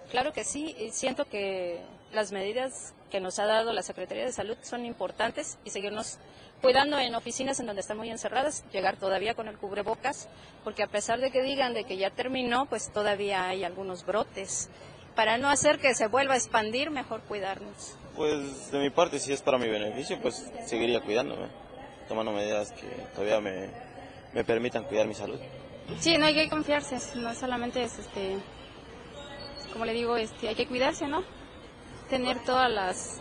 Claro que sí, y siento que las medidas que nos ha dado la Secretaría de Salud son importantes y seguirnos cuidando en oficinas en donde están muy encerradas, llegar todavía con el cubrebocas, porque a pesar de que digan de que ya terminó, pues todavía hay algunos brotes. Para no hacer que se vuelva a expandir, mejor cuidarnos. Pues de mi parte, si es para mi beneficio, pues seguiría cuidándome, tomando medidas que todavía me, me permitan cuidar mi salud. Sí, no hay que confiarse, no solamente es, este, como le digo, este, hay que cuidarse, ¿no? Tener todas las,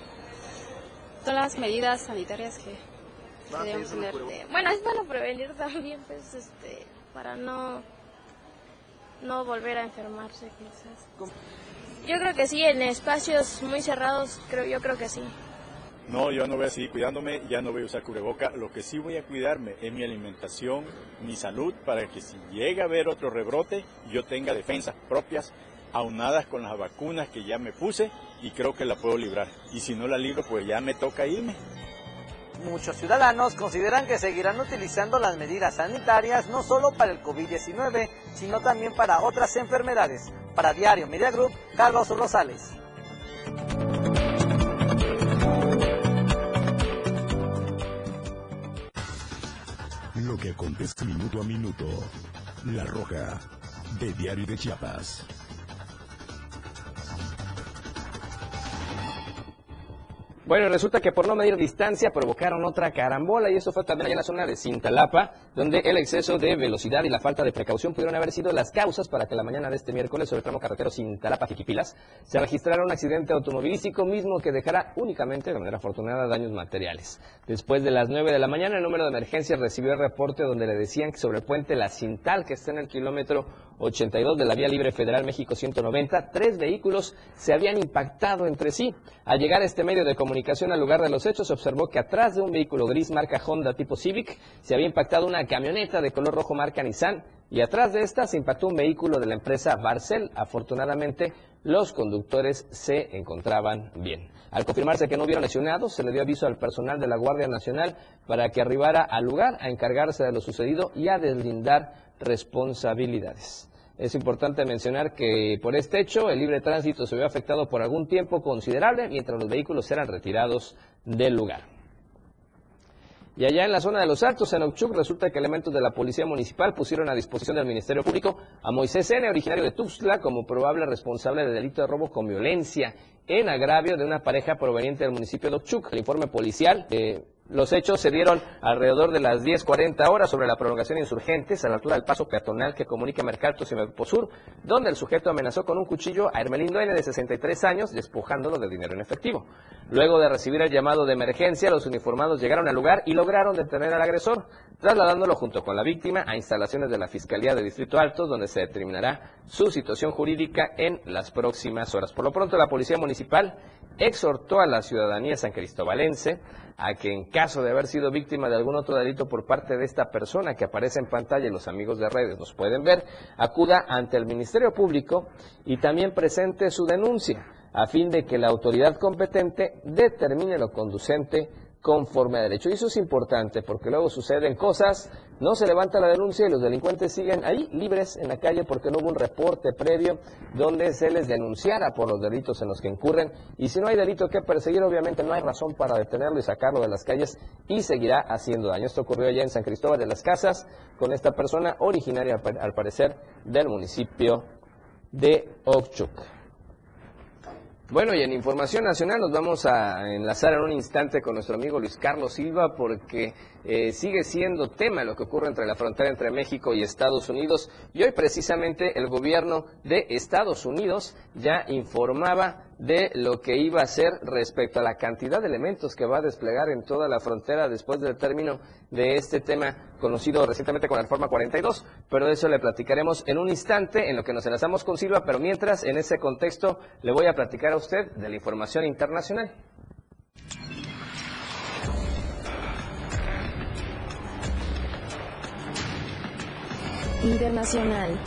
todas las medidas sanitarias que, que debemos tener. Bueno, es bueno prevenir también, pues, este, para no, no volver a enfermarse, quizás. Yo creo que sí, en espacios muy cerrados, creo, yo creo que sí. No, yo no voy a seguir cuidándome, ya no voy a usar cubreboca. Lo que sí voy a cuidarme es mi alimentación, mi salud, para que si llega a haber otro rebrote, yo tenga defensas propias, aunadas con las vacunas que ya me puse y creo que la puedo librar. Y si no la libro, pues ya me toca irme. Muchos ciudadanos consideran que seguirán utilizando las medidas sanitarias no solo para el COVID-19, sino también para otras enfermedades. Para Diario Media Group, Carlos Rosales. Lo que acontece minuto a minuto. La Roja, de Diario de Chiapas. Bueno, resulta que por no medir distancia provocaron otra carambola y eso fue también en la zona de Cintalapa, donde el exceso de velocidad y la falta de precaución pudieron haber sido las causas para que la mañana de este miércoles sobre el tramo carretero Cintalapa-Jiquipilas se registrara un accidente automovilístico mismo que dejará únicamente, de manera afortunada, daños materiales. Después de las 9 de la mañana, el número de emergencias recibió el reporte donde le decían que sobre el puente La Cintal, que está en el kilómetro 82 de la Vía Libre Federal México 190, tres vehículos se habían impactado entre sí. Al llegar a este medio de comunicación, comunicación al lugar de los hechos se observó que atrás de un vehículo gris marca Honda tipo Civic se había impactado una camioneta de color rojo marca Nissan y atrás de esta se impactó un vehículo de la empresa Barcel. Afortunadamente, los conductores se encontraban bien. Al confirmarse que no hubieron lesionados, se le dio aviso al personal de la Guardia Nacional para que arribara al lugar a encargarse de lo sucedido y a deslindar responsabilidades. Es importante mencionar que por este hecho el libre tránsito se vio afectado por algún tiempo considerable mientras los vehículos eran retirados del lugar. Y allá en la zona de los Altos, en Ochuc, resulta que elementos de la Policía Municipal pusieron a disposición del Ministerio Público a Moisés N., originario de Tuxtla, como probable responsable de delito de robo con violencia en agravio de una pareja proveniente del municipio de Ochuc. El informe policial eh, los hechos se dieron alrededor de las 10.40 horas sobre la prolongación insurgentes a la altura del paso peatonal que comunica Mercatos y Merposur, donde el sujeto amenazó con un cuchillo a Hermelindo N de 63 años, despojándolo de dinero en efectivo. Luego de recibir el llamado de emergencia, los uniformados llegaron al lugar y lograron detener al agresor, trasladándolo junto con la víctima a instalaciones de la Fiscalía de Distrito Alto, donde se determinará su situación jurídica en las próximas horas. Por lo pronto, la Policía Municipal exhortó a la ciudadanía san cristobalense a que en caso de haber sido víctima de algún otro delito por parte de esta persona que aparece en pantalla y los amigos de redes nos pueden ver, acuda ante el Ministerio Público y también presente su denuncia a fin de que la autoridad competente determine lo conducente conforme a derecho. Y eso es importante porque luego suceden cosas, no se levanta la denuncia y los delincuentes siguen ahí libres en la calle porque no hubo un reporte previo donde se les denunciara por los delitos en los que incurren. Y si no hay delito que perseguir, obviamente no hay razón para detenerlo y sacarlo de las calles y seguirá haciendo daño. Esto ocurrió allá en San Cristóbal de las Casas con esta persona originaria, al parecer, del municipio de Ochuc. Bueno, y en Información Nacional nos vamos a enlazar en un instante con nuestro amigo Luis Carlos Silva porque eh, sigue siendo tema lo que ocurre entre la frontera entre México y Estados Unidos. Y hoy precisamente el gobierno de Estados Unidos ya informaba de lo que iba a hacer respecto a la cantidad de elementos que va a desplegar en toda la frontera después del término de este tema conocido recientemente con la reforma 42, pero de eso le platicaremos en un instante en lo que nos enlazamos con Silva, pero mientras en ese contexto le voy a platicar a usted de la información internacional. Internacional.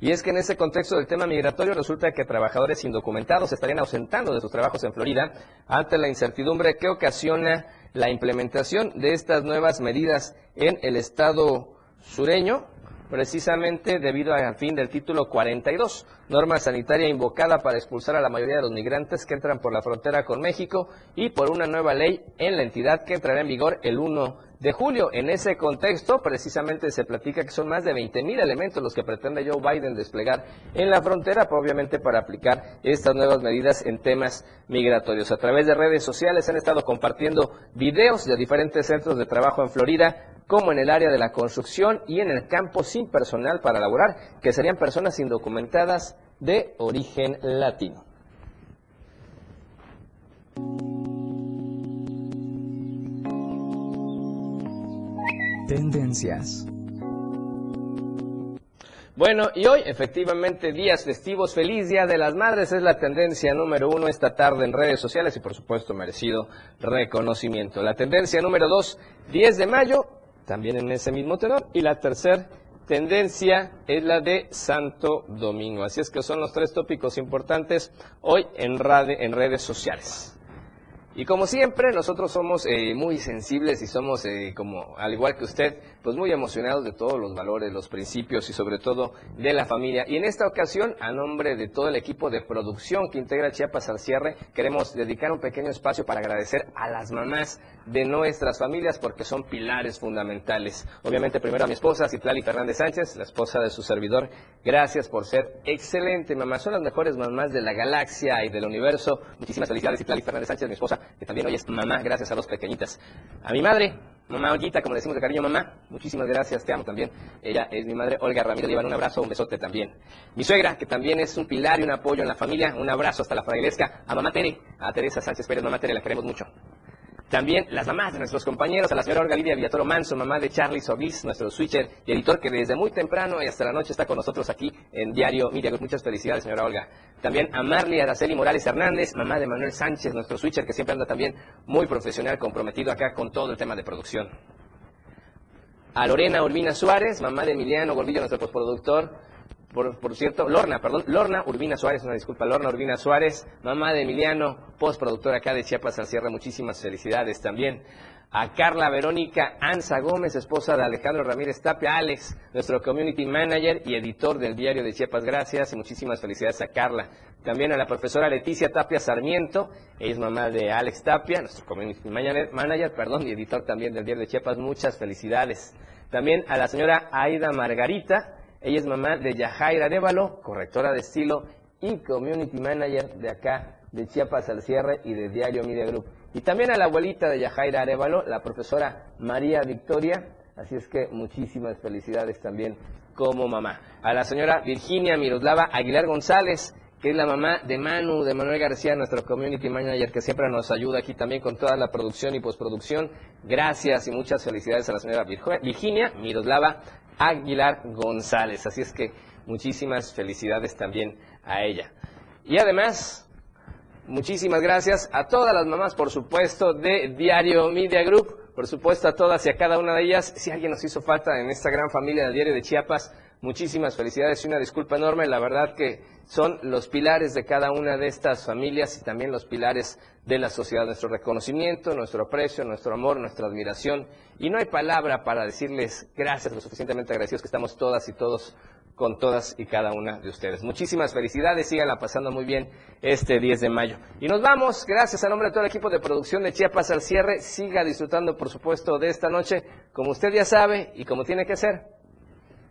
Y es que en ese contexto del tema migratorio resulta que trabajadores indocumentados estarían ausentando de sus trabajos en Florida ante la incertidumbre que ocasiona la implementación de estas nuevas medidas en el estado sureño, precisamente debido al fin del título 42, norma sanitaria invocada para expulsar a la mayoría de los migrantes que entran por la frontera con México y por una nueva ley en la entidad que entrará en vigor el 1 de julio. En ese contexto, precisamente se platica que son más de 20 mil elementos los que pretende Joe Biden desplegar en la frontera, obviamente para aplicar estas nuevas medidas en temas migratorios. A través de redes sociales han estado compartiendo videos de diferentes centros de trabajo en Florida, como en el área de la construcción y en el campo sin personal para laborar, que serían personas indocumentadas de origen latino. Tendencias. Bueno, y hoy efectivamente días festivos, feliz Día de las Madres, es la tendencia número uno esta tarde en redes sociales y por supuesto merecido reconocimiento. La tendencia número dos, 10 de mayo, también en ese mismo tenor, y la tercera tendencia es la de Santo Domingo. Así es que son los tres tópicos importantes hoy en, en redes sociales. Y como siempre, nosotros somos eh, muy sensibles y somos, eh, como al igual que usted, pues muy emocionados de todos los valores, los principios y sobre todo de la familia. Y en esta ocasión, a nombre de todo el equipo de producción que integra Chiapas al cierre, queremos dedicar un pequeño espacio para agradecer a las mamás de nuestras familias porque son pilares fundamentales. Obviamente primero a mi esposa, Citlali Fernández Sánchez, la esposa de su servidor. Gracias por ser excelente mamá. Son las mejores mamás de la galaxia y del universo. Muchísimas felicidades, Citlali Fernández Sánchez, mi esposa que también hoy es mamá, gracias a dos pequeñitas. A mi madre, mamá Olguita, como decimos de cariño, mamá, muchísimas gracias, te amo también. Ella es mi madre, Olga Ramírez, llevan un abrazo, un besote también. Mi suegra, que también es un pilar y un apoyo en la familia, un abrazo hasta la frailesca. A mamá Tere, a Teresa Sánchez Pérez, mamá Tere, la queremos mucho. También las mamás de nuestros compañeros, a la señora Olga Lidia Villatoro Manso, mamá de Charlie Sobis, nuestro switcher y editor que desde muy temprano y hasta la noche está con nosotros aquí en Diario Media. Muchas felicidades, señora Olga. También a Marley Araceli Morales Hernández, mamá de Manuel Sánchez, nuestro switcher que siempre anda también muy profesional, comprometido acá con todo el tema de producción. A Lorena Urbina Suárez, mamá de Emiliano Gordillo, nuestro postproductor. Por, cierto, Lorna, perdón, Lorna Urbina Suárez, una disculpa, Lorna Urbina Suárez, mamá de Emiliano, postproductor acá de Chiapas al cierre, muchísimas felicidades también. A Carla Verónica Anza Gómez, esposa de Alejandro Ramírez Tapia, Alex, nuestro community manager y editor del diario de Chiapas, gracias y muchísimas felicidades a Carla. También a la profesora Leticia Tapia Sarmiento, ella es mamá de Alex Tapia, nuestro community manager, manager perdón, y editor también del diario de Chiapas, muchas felicidades. También a la señora Aida Margarita, ella es mamá de Yajaira Arevalo, correctora de estilo y community manager de acá, de Chiapas al cierre y de Diario Media Group. Y también a la abuelita de Yajaira Arevalo, la profesora María Victoria. Así es que muchísimas felicidades también como mamá. A la señora Virginia Miroslava Aguilar González, que es la mamá de Manu, de Manuel García, nuestro community manager, que siempre nos ayuda aquí también con toda la producción y postproducción. Gracias y muchas felicidades a la señora Virginia Miroslava Aguilar González. Así es que muchísimas felicidades también a ella. Y además, muchísimas gracias a todas las mamás, por supuesto, de Diario Media Group, por supuesto a todas y a cada una de ellas. Si alguien nos hizo falta en esta gran familia del Diario de Chiapas, muchísimas felicidades y una disculpa enorme. La verdad que son los pilares de cada una de estas familias y también los pilares de la sociedad. Nuestro reconocimiento, nuestro aprecio, nuestro amor, nuestra admiración. Y no hay palabra para decirles gracias, lo suficientemente agradecidos que estamos todas y todos con todas y cada una de ustedes. Muchísimas felicidades, síganla pasando muy bien este 10 de mayo. Y nos vamos, gracias a nombre de todo el equipo de producción de Chiapas al cierre, siga disfrutando por supuesto de esta noche, como usted ya sabe y como tiene que ser,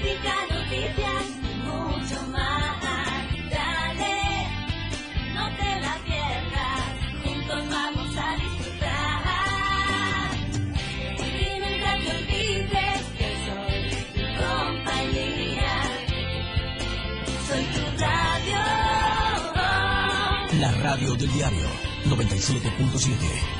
Noticias y mucho más. Dale, no te la pierdas. Juntos vamos a disfrutar. Nunca te olvides que soy tu compañía. Soy tu radio. La radio del diario 97.7.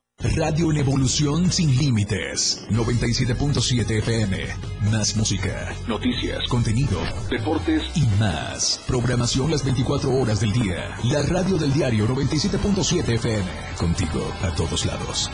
Radio en evolución sin límites. 97.7 FM. Más música, noticias, contenido, deportes y más. Programación las 24 horas del día. La radio del diario 97.7 FM. Contigo a todos lados.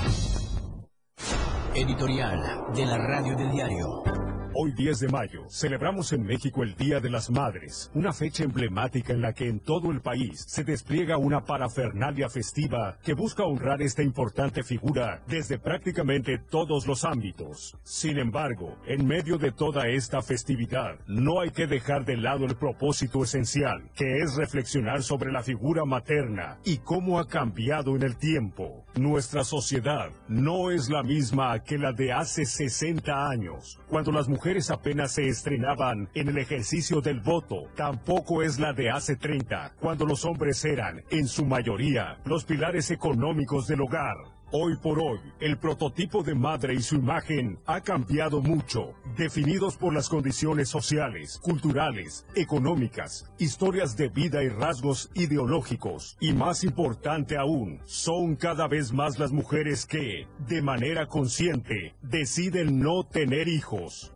Editorial de la radio del diario. Hoy 10 de mayo celebramos en México el Día de las Madres, una fecha emblemática en la que en todo el país se despliega una parafernalia festiva que busca honrar esta importante figura desde prácticamente todos los ámbitos. Sin embargo, en medio de toda esta festividad, no hay que dejar de lado el propósito esencial, que es reflexionar sobre la figura materna y cómo ha cambiado en el tiempo. Nuestra sociedad no es la misma que la de hace 60 años, cuando las mujeres apenas se estrenaban en el ejercicio del voto. Tampoco es la de hace 30, cuando los hombres eran, en su mayoría, los pilares económicos del hogar. Hoy por hoy, el prototipo de madre y su imagen ha cambiado mucho, definidos por las condiciones sociales, culturales, económicas, historias de vida y rasgos ideológicos. Y más importante aún, son cada vez más las mujeres que, de manera consciente, deciden no tener hijos.